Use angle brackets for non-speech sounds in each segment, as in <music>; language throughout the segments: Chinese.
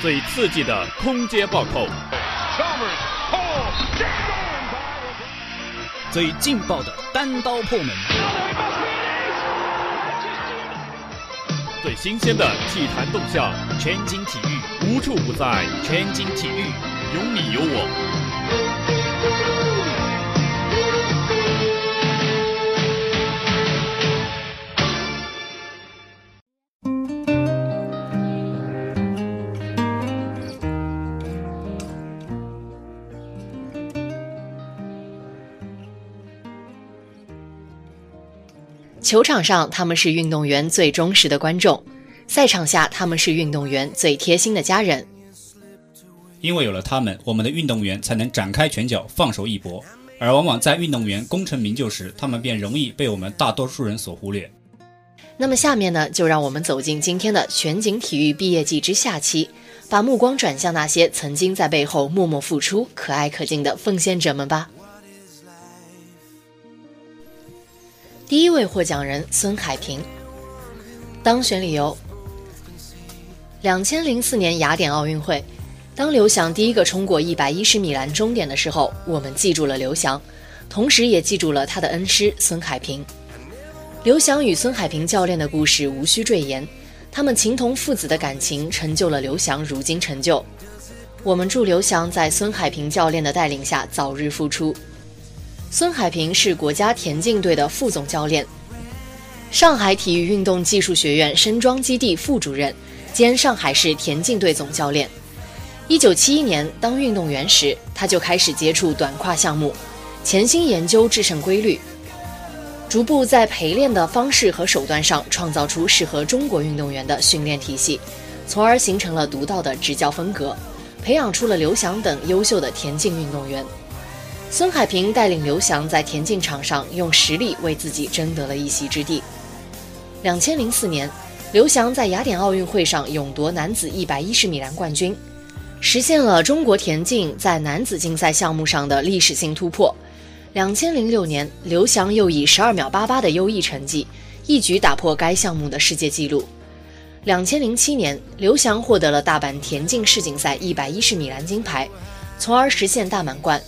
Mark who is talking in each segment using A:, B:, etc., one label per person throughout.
A: 最刺激的空接暴扣，
B: 最劲爆的单刀破门，
A: 最新鲜的体坛动向，
B: 全景体育，
A: 无处不在。
B: 全景体育，
A: 有你有我。
C: 球场上，他们是运动员最忠实的观众；赛场下，他们是运动员最贴心的家人。
D: 因为有了他们，我们的运动员才能展开拳脚，放手一搏。而往往在运动员功成名就时，他们便容易被我们大多数人所忽略。
C: 那么下面呢，就让我们走进今天的全景体育毕业季之下期，把目光转向那些曾经在背后默默付出、可爱可敬的奉献者们吧。第一位获奖人孙海平，当选理由：两千零四年雅典奥运会，当刘翔第一个冲过一百一十米栏终点的时候，我们记住了刘翔，同时也记住了他的恩师孙海平。刘翔与孙海平教练的故事无需赘言，他们情同父子的感情成就了刘翔如今成就。我们祝刘翔在孙海平教练的带领下早日复出。孙海平是国家田径队的副总教练，上海体育运动技术学院深庄基地副主任，兼上海市田径队总教练。一九七一年当运动员时，他就开始接触短跨项目，潜心研究制胜规律，逐步在陪练的方式和手段上创造出适合中国运动员的训练体系，从而形成了独到的执教风格，培养出了刘翔等优秀的田径运动员。孙海平带领刘翔在田径场上用实力为自己争得了一席之地。两千零四年，刘翔在雅典奥运会上勇夺男子一百一十米栏冠军，实现了中国田径在男子竞赛项目上的历史性突破。两千零六年，刘翔又以十二秒八八的优异成绩，一举打破该项目的世界纪录。两千零七年，刘翔获得了大阪田径世锦赛一百一十米栏金牌，从而实现大满贯。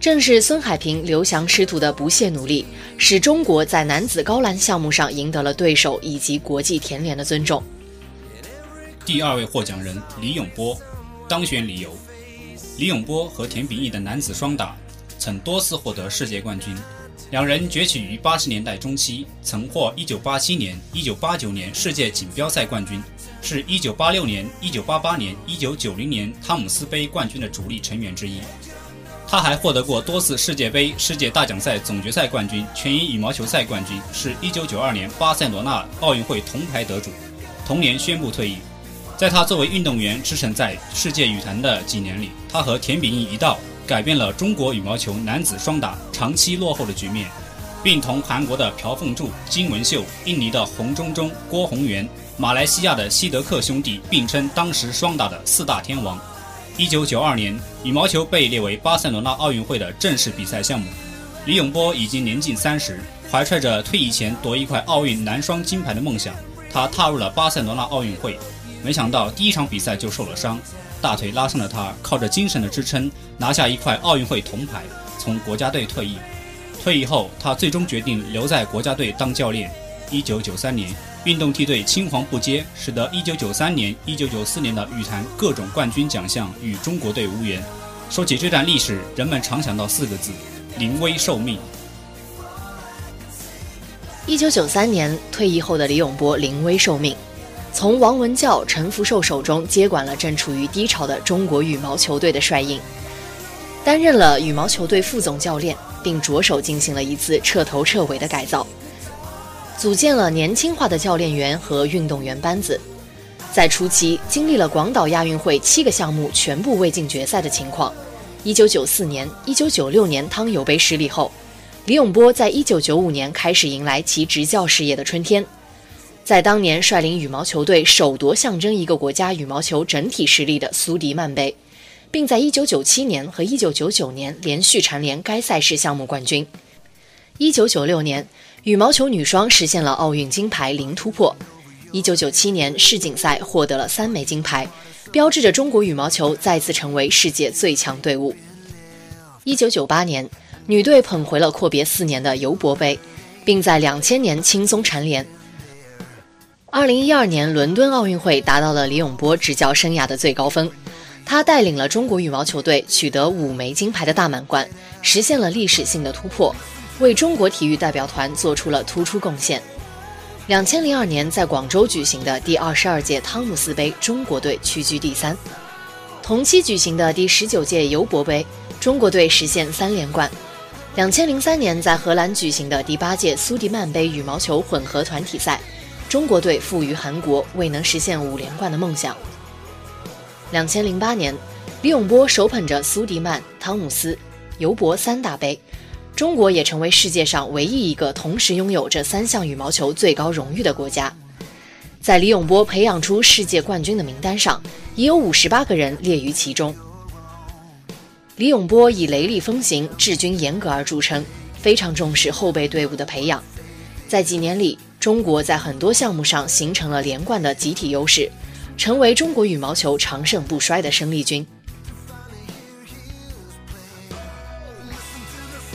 C: 正是孙海平、刘翔师徒的不懈努力，使中国在男子高栏项目上赢得了对手以及国际田联的尊重。
D: 第二位获奖人李永波，当选理由：李永波和田秉义的男子双打曾多次获得世界冠军，两人崛起于八十年代中期，曾获1987年、1989年世界锦标赛冠军，是一九八六年、一九八八年、一九九零年汤姆斯杯冠军的主力成员之一。他还获得过多次世界杯、世界大奖赛总决赛冠军、全英羽毛球赛冠军，是一九九二年巴塞罗那奥运会铜牌得主。同年宣布退役。在他作为运动员驰骋在世界羽坛的几年里，他和田秉义一道改变了中国羽毛球男子双打长期落后的局面，并同韩国的朴凤柱、金文秀、印尼的洪忠忠、郭宏元、马来西亚的希德克兄弟并称当时双打的四大天王。一九九二年，羽毛球被列为巴塞罗那奥运会的正式比赛项目。李永波已经年近三十，怀揣着退役前夺一块奥运男双金牌的梦想，他踏入了巴塞罗那奥运会。没想到第一场比赛就受了伤，大腿拉伤的他靠着精神的支撑拿下一块奥运会铜牌，从国家队退役。退役后，他最终决定留在国家队当教练。一九九三年，运动梯队青黄不接，使得一九九三年、一九九四年的羽坛各种冠军奖项与中国队无缘。说起这段历史，人们常想到四个字：临危受命。
C: 一九九三年退役后的李永波临危受命，从王文教、陈福寿手中接管了正处于低潮的中国羽毛球队的帅印，担任了羽毛球队副总教练，并着手进行了一次彻头彻尾的改造，组建了年轻化的教练员和运动员班子。在初期，经历了广岛亚运会七个项目全部未进决赛的情况。一九九四年、一九九六年汤尤杯失利后，李永波在一九九五年开始迎来其执教事业的春天。在当年率领羽毛球队首夺象征一个国家羽毛球整体实力的苏迪曼杯，并在一九九七年和一九九九年连续蝉联该赛事项目冠军。一九九六年，羽毛球女双实现了奥运金牌零突破。一九九七年世锦赛获得了三枚金牌，标志着中国羽毛球再次成为世界最强队伍。一九九八年，女队捧回了阔别四年的尤伯杯，并在两千年轻松蝉联。二零一二年伦敦奥运会达到了李永波执教生涯的最高峰，他带领了中国羽毛球队取得五枚金牌的大满贯，实现了历史性的突破，为中国体育代表团做出了突出贡献。两千零二年在广州举行的第二十二届汤姆斯杯，中国队屈居第三。同期举行的第十九届尤伯杯，中国队实现三连冠。两千零三年在荷兰举行的第八届苏迪曼杯羽毛球混合团体赛。中国队负于韩国，未能实现五连冠的梦想。两千零八年，李永波手捧着苏迪曼、汤姆斯、尤伯三大杯，中国也成为世界上唯一一个同时拥有这三项羽毛球最高荣誉的国家。在李永波培养出世界冠军的名单上，已有五十八个人列于其中。李永波以雷厉风行、治军严格而著称，非常重视后备队伍的培养，在几年里。中国在很多项目上形成了连贯的集体优势，成为中国羽毛球长盛不衰的生力军。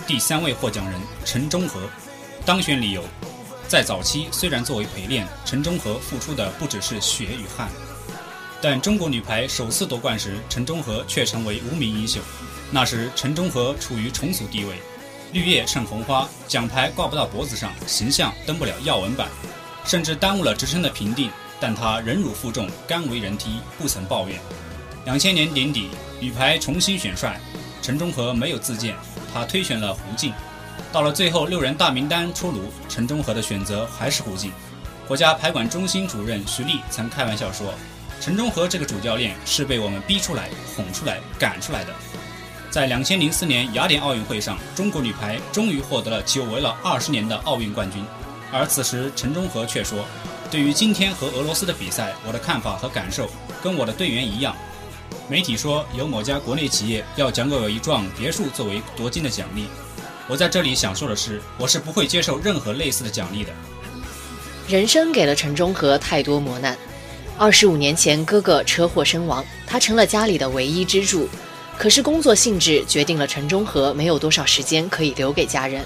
D: 第三位获奖人陈忠和，当选理由：在早期虽然作为陪练，陈忠和付出的不只是血与汗，但中国女排首次夺冠时，陈忠和却成为无名英雄。那时陈忠和处于重组地位。绿叶衬红花，奖牌挂不到脖子上，形象登不了要闻版，甚至耽误了职称的评定。但他忍辱负重，甘为人梯，不曾抱怨。两千年年底，女排重新选帅，陈忠和没有自荐，他推选了胡静。到了最后六人大名单出炉，陈忠和的选择还是胡静。国家排管中心主任徐丽曾开玩笑说：“陈忠和这个主教练是被我们逼出来、哄出来、赶出来的。”在两千零四年雅典奥运会上，中国女排终于获得了久违了二十年的奥运冠军。而此时，陈忠和却说：“对于今天和俄罗斯的比赛，我的看法和感受跟我的队员一样。媒体说有某家国内企业要奖给我一幢别墅作为夺金的奖励，我在这里想说的是，我是不会接受任何类似的奖励的。”
C: 人生给了陈忠和太多磨难。二十五年前，哥哥车祸身亡，他成了家里的唯一支柱。可是工作性质决定了陈忠和没有多少时间可以留给家人，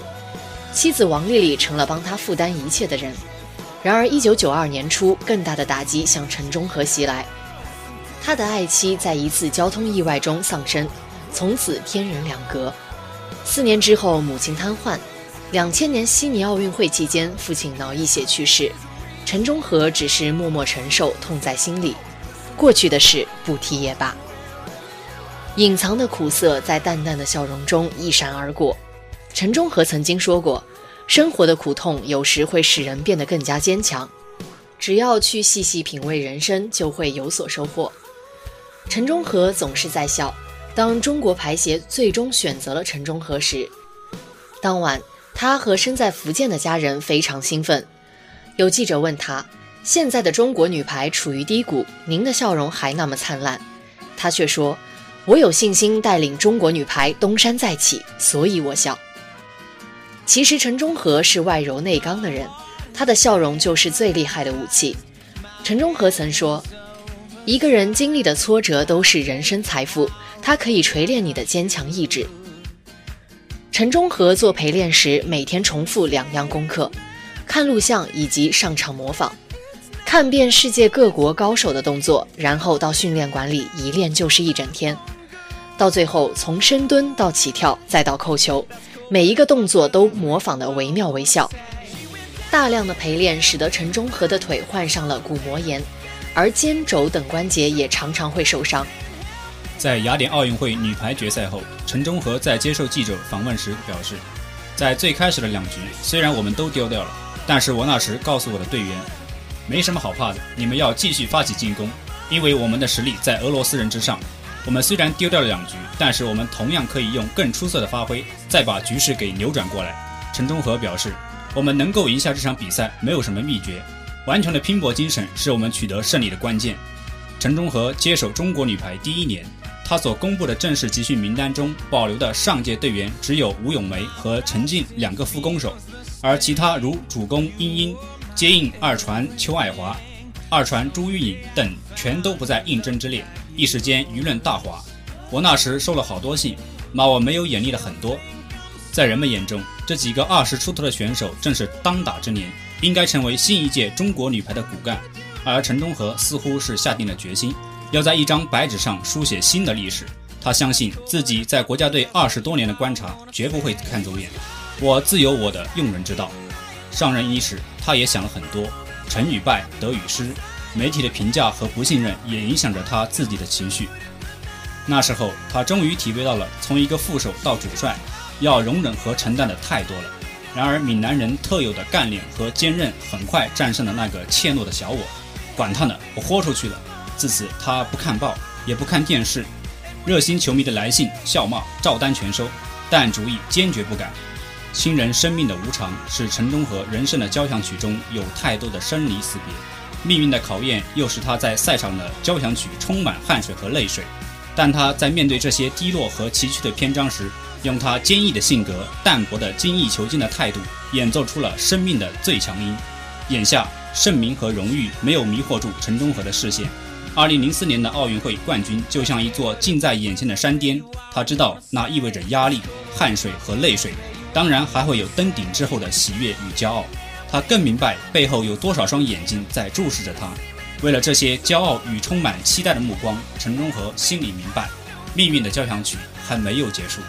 C: 妻子王丽丽成了帮他负担一切的人。然而，一九九二年初，更大的打击向陈忠和袭来，他的爱妻在一次交通意外中丧生，从此天人两隔。四年之后，母亲瘫痪。两千年悉尼奥运会期间，父亲脑溢血去世，陈忠和只是默默承受，痛在心里。过去的事不提也罢。隐藏的苦涩在淡淡的笑容中一闪而过。陈忠和曾经说过：“生活的苦痛有时会使人变得更加坚强，只要去细细品味人生，就会有所收获。”陈忠和总是在笑。当中国排协最终选择了陈忠和时，当晚他和身在福建的家人非常兴奋。有记者问他：“现在的中国女排处于低谷，您的笑容还那么灿烂。”他却说。我有信心带领中国女排东山再起，所以我笑。其实陈忠和是外柔内刚的人，他的笑容就是最厉害的武器。陈忠和曾说：“一个人经历的挫折都是人生财富，它可以锤炼你的坚强意志。”陈忠和做陪练时，每天重复两样功课：看录像以及上场模仿，看遍世界各国高手的动作，然后到训练馆里一练就是一整天。到最后，从深蹲到起跳，再到扣球，每一个动作都模仿的惟妙惟肖。大量的陪练使得陈忠和的腿患上了骨膜炎，而肩肘等关节也常常会受伤。
D: 在雅典奥运会女排决赛后，陈忠和在接受记者访问时表示：“在最开始的两局，虽然我们都丢掉了，但是我那时告诉我的队员，没什么好怕的，你们要继续发起进攻，因为我们的实力在俄罗斯人之上。”我们虽然丢掉了两局，但是我们同样可以用更出色的发挥，再把局势给扭转过来。陈忠和表示，我们能够赢下这场比赛没有什么秘诀，顽强的拼搏精神是我们取得胜利的关键。陈忠和接手中国女排第一年，他所公布的正式集训名单中保留的上届队员只有吴咏梅和陈静两个副攻手，而其他如主攻殷殷、接应二传邱爱华、二传朱玉颖等全都不在应征之列，一时间舆论大哗。我那时收了好多信，骂我没有眼力了很多。在人们眼中，这几个二十出头的选手正是当打之年，应该成为新一届中国女排的骨干。而陈忠和似乎是下定了决心，要在一张白纸上书写新的历史。他相信自己在国家队二十多年的观察，绝不会看走眼。我自有我的用人之道。上任伊始，他也想了很多，成与败，得与失，媒体的评价和不信任也影响着他自己的情绪。那时候，他终于体会到了从一个副手到主帅，要容忍和承担的太多了。然而，闽南人特有的干练和坚韧，很快战胜了那个怯懦的小我。管他呢，我豁出去了。自此，他不看报，也不看电视，热心球迷的来信、笑骂照单全收，但主意坚决不改。亲人生命的无常，是陈忠和人生的交响曲中有太多的生离死别。命运的考验，又使他在赛场的交响曲充满汗水和泪水。但他在面对这些低落和崎岖的篇章时，用他坚毅的性格、淡泊的精益求精的态度，演奏出了生命的最强音。眼下。盛名和荣誉没有迷惑住陈忠和的视线。二零零四年的奥运会冠军就像一座近在眼前的山巅，他知道那意味着压力、汗水和泪水，当然还会有登顶之后的喜悦与骄傲。他更明白背后有多少双眼睛在注视着他。为了这些骄傲与充满期待的目光，陈忠和心里明白，命运的交响曲还没有结束。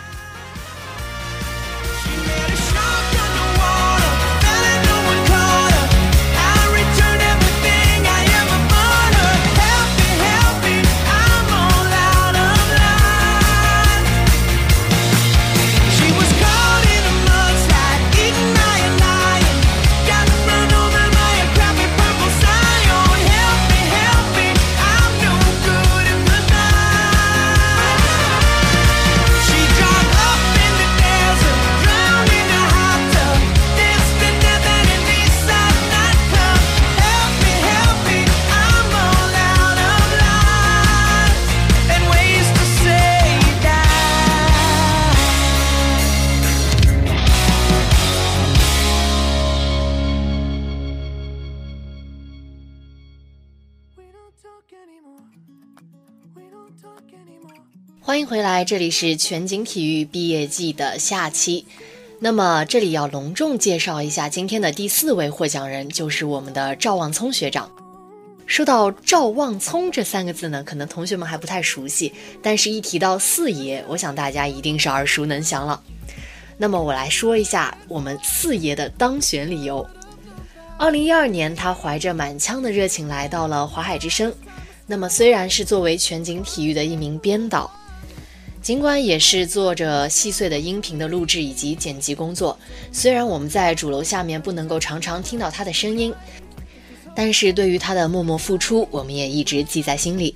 C: 欢迎回来，这里是全景体育毕业季的下期。那么，这里要隆重介绍一下今天的第四位获奖人，就是我们的赵望聪学长。说到赵望聪这三个字呢，可能同学们还不太熟悉，但是一提到四爷，我想大家一定是耳熟能详了。那么，我来说一下我们四爷的当选理由。二零一二年，他怀着满腔的热情来到了华海之声。那么，虽然是作为全景体育的一名编导。尽管也是做着细碎的音频的录制以及剪辑工作，虽然我们在主楼下面不能够常常听到他的声音，但是对于他的默默付出，我们也一直记在心里。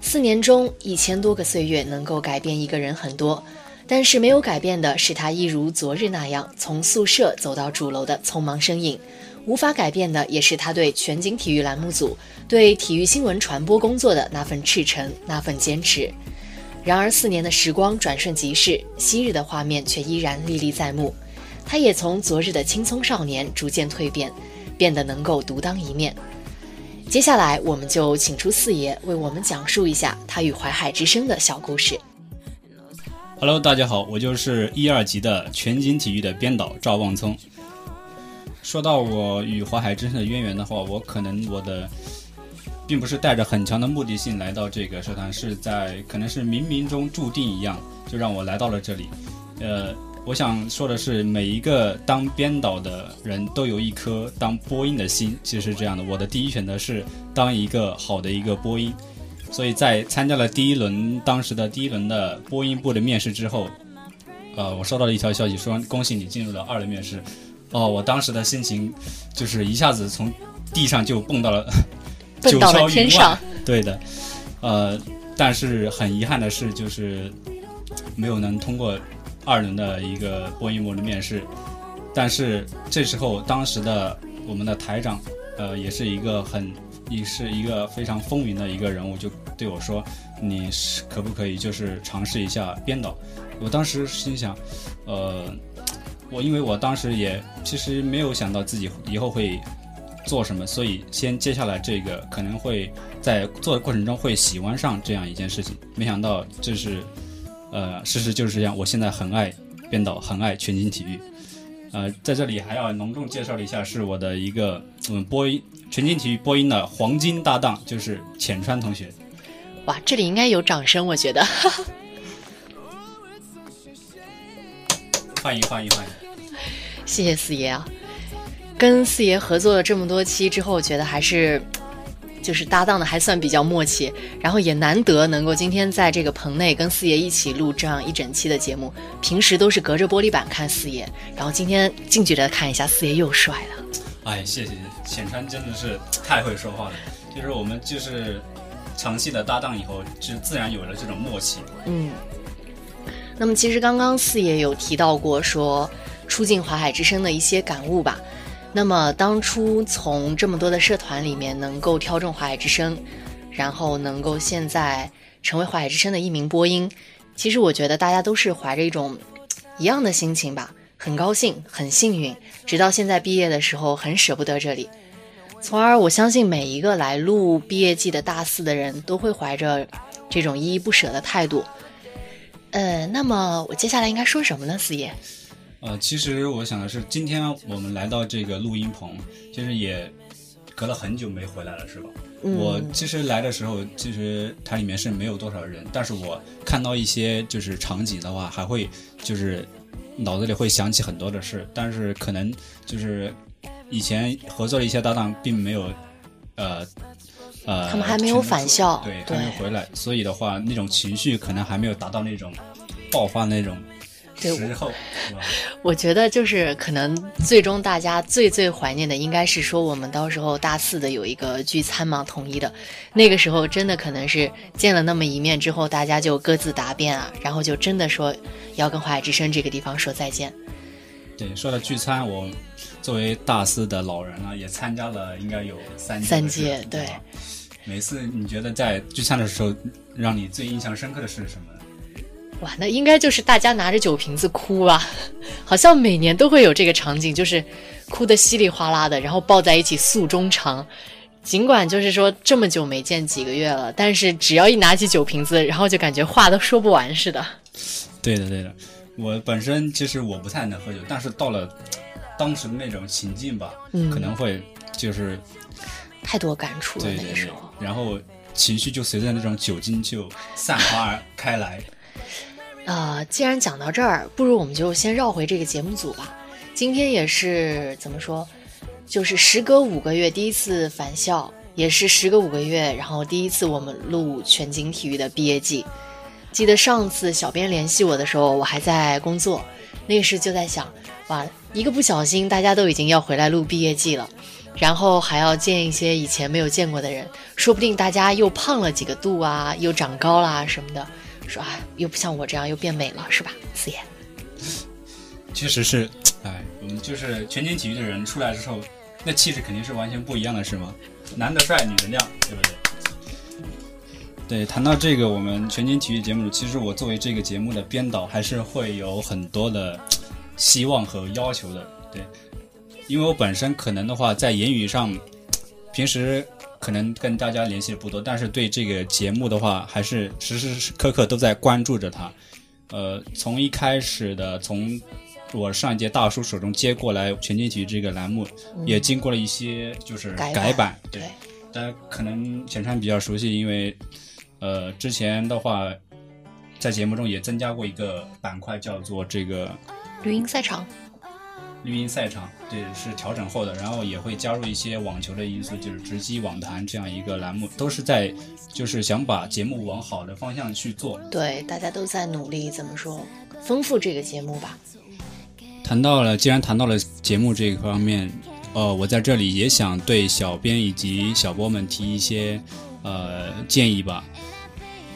C: 四年中一千多个岁月，能够改变一个人很多，但是没有改变的是他一如昨日那样从宿舍走到主楼的匆忙身影。无法改变的也是他对全景体育栏目组、对体育新闻传播工作的那份赤诚、那份坚持。然而，四年的时光转瞬即逝，昔日的画面却依然历历在目。他也从昨日的青葱少年逐渐蜕变，变得能够独当一面。接下来，我们就请出四爷为我们讲述一下他与淮海之声的小故事。
D: Hello，大家好，我就是一二级的全景体育的编导赵望聪。说到我与淮海之声的渊源的话，我可能我的。并不是带着很强的目的性来到这个社团，是在可能是冥冥中注定一样，就让我来到了这里。呃，我想说的是，每一个当编导的人都有一颗当播音的心，其实是这样的。我的第一选择是当一个好的一个播音，所以在参加了第一轮当时的第一轮的播音部的面试之后，呃，我收到了一条消息说恭喜你进入了二轮面试。哦，我当时的心情就是一下子从地上就蹦到了。
C: 九霄云上，
D: 对的，呃，但是很遗憾的是，就是没有能通过二轮的一个播音模的面试。但是这时候，当时的我们的台长，呃，也是一个很，也是一个非常风云的一个人物，就对我说：“你是可不可以就是尝试一下编导？”我当时心想，呃，我因为我当时也其实没有想到自己以后会。做什么，所以先接下来这个可能会在做的过程中会喜欢上这样一件事情。没想到这是，呃，事实就是这样。我现在很爱编导，很爱全景体育。呃，在这里还要隆重介绍一下，是我的一个嗯播音全景体育播音的黄金搭档，就是浅川同学。
C: 哇，这里应该有掌声，我觉得。
D: 欢迎欢迎欢迎！
C: 谢谢四爷啊，跟四爷合作了这么多期之后，我觉得还是就是搭档的还算比较默契，然后也难得能够今天在这个棚内跟四爷一起录这样一整期的节目。平时都是隔着玻璃板看四爷，然后今天近距离的看一下四爷又帅了。
D: 哎，谢谢浅川，真的是太会说话了。就是我们就是长期的搭档以后，就自然有了这种默契。
C: 嗯。那么其实刚刚四爷有提到过说出镜华海之声的一些感悟吧。那么当初从这么多的社团里面能够挑中华海之声，然后能够现在成为华海之声的一名播音，其实我觉得大家都是怀着一种一样的心情吧，很高兴，很幸运。直到现在毕业的时候，很舍不得这里。从而我相信每一个来录毕业季的大四的人都会怀着这种依依不舍的态度。呃，那么我接下来应该说什么呢，四爷？
D: 呃，其实我想的是，今天我们来到这个录音棚，其实也隔了很久没回来了，是吧？我其实来的时候，其实它里面是没有多少人，但是我看到一些就是场景的话，还会就是脑子里会想起很多的事，但是可能就是以前合作的一些搭档并没有，呃。呃，
C: 他们还没有返校，
D: 对，还没回来，所以的话，那种情绪可能还没有达到那种爆发那种时候。<laughs>
C: 我觉得就是可能最终大家最最怀念的，应该是说我们到时候大四的有一个聚餐嘛，统一的。那个时候真的可能是见了那么一面之后，大家就各自答辩啊，然后就真的说要跟华海之声这个地方说再见。
D: 对，说到聚餐，我作为大四的老人了，也参加了应该有三
C: 三届，对。
D: 每次你觉得在聚餐的时候，让你最印象深刻的是什么？
C: 哇，那应该就是大家拿着酒瓶子哭吧，好像每年都会有这个场景，就是哭得稀里哗啦的，然后抱在一起诉衷肠。尽管就是说这么久没见几个月了，但是只要一拿起酒瓶子，然后就感觉话都说不完似的。
D: 对的，对的。我本身其实我不太能喝酒，但是到了当时的那种情境吧，可能会就是。
C: 太多感触了那个时候，
D: 然后情绪就随着那种酒精就散发开来。<laughs>
C: 呃，既然讲到这儿，不如我们就先绕回这个节目组吧。今天也是怎么说，就是时隔五个月第一次返校，也是时隔五个月，然后第一次我们录全景体育的毕业季。记得上次小编联系我的时候，我还在工作，那时就在想，哇，一个不小心，大家都已经要回来录毕业季了。然后还要见一些以前没有见过的人，说不定大家又胖了几个度啊，又长高啦什么的，说啊，又不像我这样又变美了，是吧，四爷？<laughs>
D: 确实是，哎，我们就是全景体育的人出来之后，那气质肯定是完全不一样的，是吗？男的帅，女的靓，对不对？对，谈到这个，我们全景体育节目，其实我作为这个节目的编导，还是会有很多的希望和要求的，对。因为我本身可能的话，在言语上，平时可能跟大家联系的不多，但是对这个节目的话，还是时时刻刻都在关注着他。呃，从一开始的从我上一届大叔手中接过来全景体育这个栏目，也经过了一些就是改版。对，大家可能浅川比较熟悉，因为呃之前的话，在节目中也增加过一个板块，叫做这个
C: 绿茵赛场。
D: 绿茵赛场，对，是调整后的，然后也会加入一些网球的因素，就是直击网坛这样一个栏目，都是在，就是想把节目往好的方向去做。
C: 对，大家都在努力，怎么说，丰富这个节目吧。
D: 谈到了，既然谈到了节目这个方面，呃，我在这里也想对小编以及小波们提一些，呃，建议吧，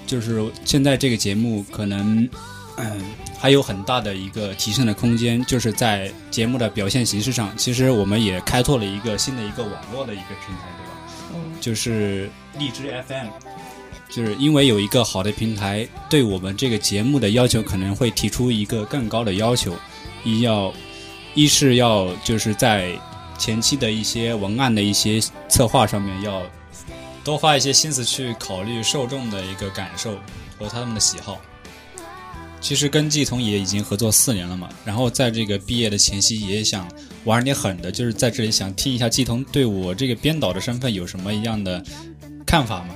D: 就是现在这个节目可能。嗯，还有很大的一个提升的空间，就是在节目的表现形式上，其实我们也开拓了一个新的一个网络的一个平台，对吧？嗯，就是荔枝 FM，就是因为有一个好的平台，对我们这个节目的要求可能会提出一个更高的要求，一要，一是要就是在前期的一些文案的一些策划上面，要多花一些心思去考虑受众的一个感受和他们的喜好。其实跟季彤也已经合作四年了嘛，然后在这个毕业的前夕，也想玩点狠的，就是在这里想听一下季彤对我这个编导的身份有什么一样的看法吗？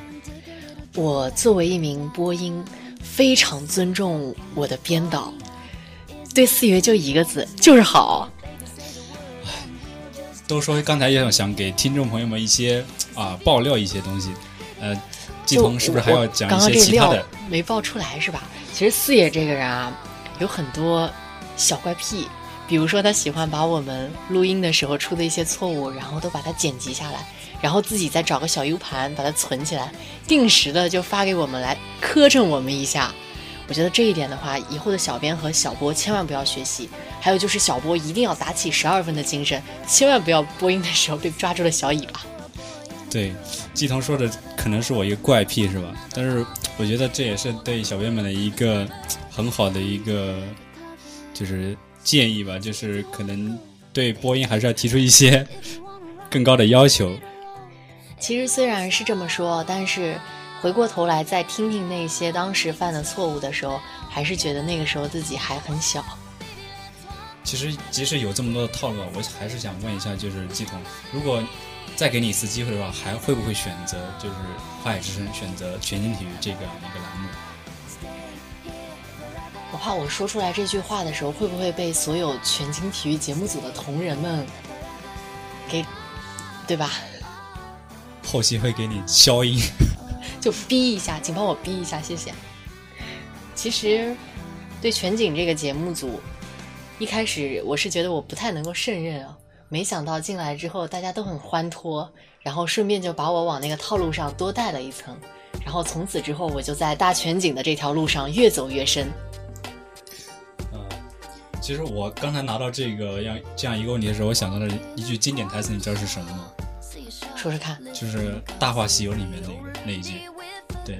C: 我作为一名播音，非常尊重我的编导，对四爷就一个字，就是好。
D: 都说刚才也想给听众朋友们一些啊爆料一些东西，呃，季彤是不是还要讲一些其他的？
C: 没爆出来是吧？其实四爷这个人啊，有很多小怪癖，比如说他喜欢把我们录音的时候出的一些错误，然后都把它剪辑下来，然后自己再找个小 U 盘把它存起来，定时的就发给我们来磕碜我们一下。我觉得这一点的话，以后的小编和小波千万不要学习。还有就是小波一定要打起十二分的精神，千万不要播音的时候被抓住了小尾巴。
D: 对，季彤说的可能是我一个怪癖是吧？但是我觉得这也是对小编们的一个很好的一个就是建议吧，就是可能对播音还是要提出一些更高的要求。
C: 其实虽然是这么说，但是回过头来再听听那些当时犯的错误的时候，还是觉得那个时候自己还很小。
D: 其实即使有这么多的套路，我还是想问一下，就是季彤，如果。再给你一次机会的话，还会不会选择就是《花海之声》选择全景体育这个一个栏目？
C: 我怕我说出来这句话的时候，会不会被所有全景体育节目组的同仁们给，对吧？
D: 后期会给你消音，<laughs>
C: 就逼一下，请帮我逼一下，谢谢。其实，对全景这个节目组，一开始我是觉得我不太能够胜任啊。没想到进来之后大家都很欢脱，然后顺便就把我往那个套路上多带了一层，然后从此之后我就在大全景的这条路上越走越深。
D: 嗯，其实我刚才拿到这个样这样一个问题的时候，我想到了一句经典台词，你知道是什么吗？
C: 说说看。
D: 就是《大话西游》里面那个那一句，对，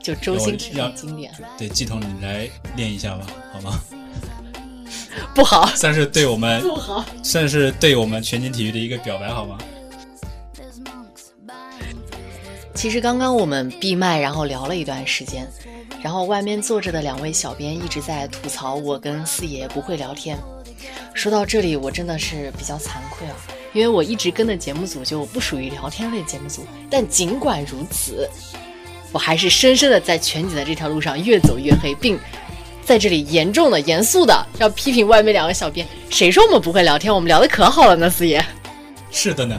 C: 就周星驰的经典。
D: 对，季彤，你来练一下吧，好吗？<laughs>
C: 不好，
D: 算是对我们 <laughs>
C: 不好，
D: 算是对我们全景体育的一个表白，好吗？
C: 其实刚刚我们闭麦，然后聊了一段时间，然后外面坐着的两位小编一直在吐槽我跟四爷不会聊天。说到这里，我真的是比较惭愧啊，因为我一直跟的节目组就不属于聊天类节目组。但尽管如此，我还是深深的在全景的这条路上越走越黑，并。在这里严重的、严肃的要批评外面两个小编，谁说我们不会聊天？我们聊的可好了呢，四爷。
D: 是的呢。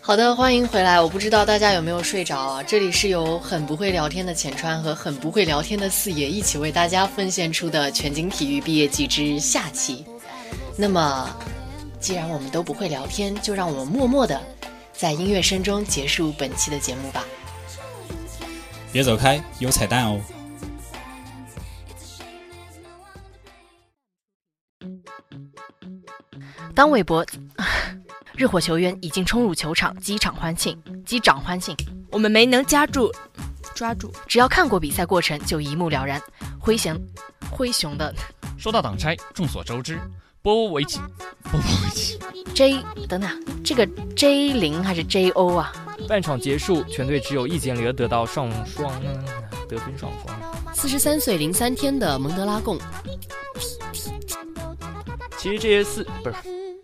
C: 好的，欢迎回来。我不知道大家有没有睡着啊？这里是由很不会聊天的浅川和很不会聊天的四爷一起为大家奉献出的全景体育毕业季之下期。那么，既然我们都不会聊天，就让我们默默的。在音乐声中结束本期的节目吧。
D: 别走开，有彩蛋哦。
C: 当韦伯，热火球员已经冲入球场，击场欢庆，击掌欢庆。
E: 我们没能夹住，抓住。
C: 只要看过比赛过程，就一目了然。灰熊，灰熊的。
A: 说到挡拆，众所周知。波波维奇，波维奇
C: ，J 等等，这个 J 零还是 J O 啊？
F: 半场结束，全队只有易建联得到上双得分上双。
C: 四十三岁零三天的蒙德拉贡。
F: 其实这些四不是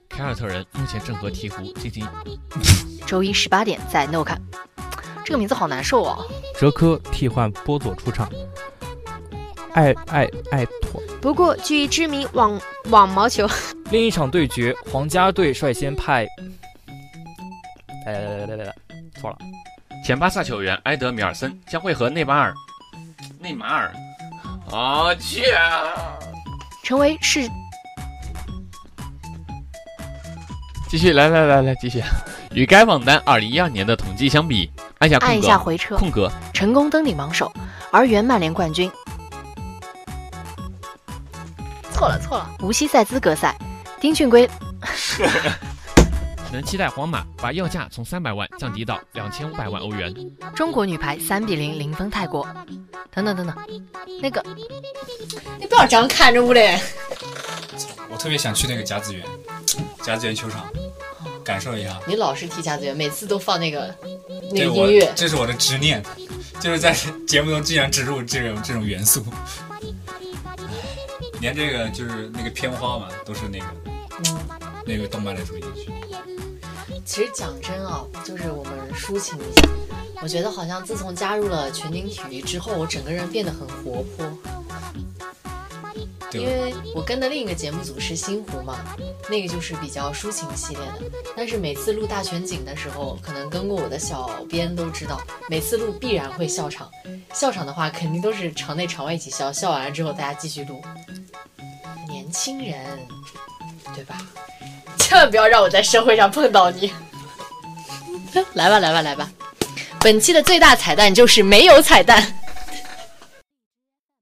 A: 凯尔特人目前正和鹈鹕进行。
C: 周一十八点在 No 看，这个名字好难受哦。
F: 哲科替换波佐出场。爱爱爱托。
E: 不过，据知名网网毛球，<laughs>
F: 另一场对决，皇家队率先派，来来来来来来，错了，
A: 前巴萨球员埃德米尔森将会和内马尔，内马尔，啊切，
C: 成为是，
A: 继续来来来来继续，与该榜单二零一二年的统计相比，按下
C: 按一下回车，
A: 空格，
C: 成功登顶榜首，而原曼联冠军。无锡赛资格赛，丁俊晖，<laughs>
A: 能期待皇马把要价从三百万降低到两千五百万欧元。
C: 中国女排三比零零封泰国。等等等等，那个，你不要这样看着我嘞！<laughs>
D: 我特别想去那个甲子园，甲子园球场，感受一下。
C: 你老是提甲子园，每次都放那个那个音乐。
D: 这是我的执念，就是在节目中尽量植入这种这种元素。唉连这个就是那个片花嘛，都是那个
C: 嗯，
D: 那个动漫的主题曲。
C: 其实讲真啊，就是我们抒情一下，我觉得好像自从加入了全景体育之后，我整个人变得很活泼。因为我跟的另一个节目组是星湖嘛，那个就是比较抒情系列的。但是每次录大全景的时候，可能跟过我的小编都知道，每次录必然会笑场。笑场的话，肯定都是场内场外一起笑，笑完了之后大家继续录。年轻人，对吧？<laughs> 千万不要让我在社会上碰到你。<laughs> 来吧，来吧，来吧！本期的最大彩蛋就是没有彩蛋。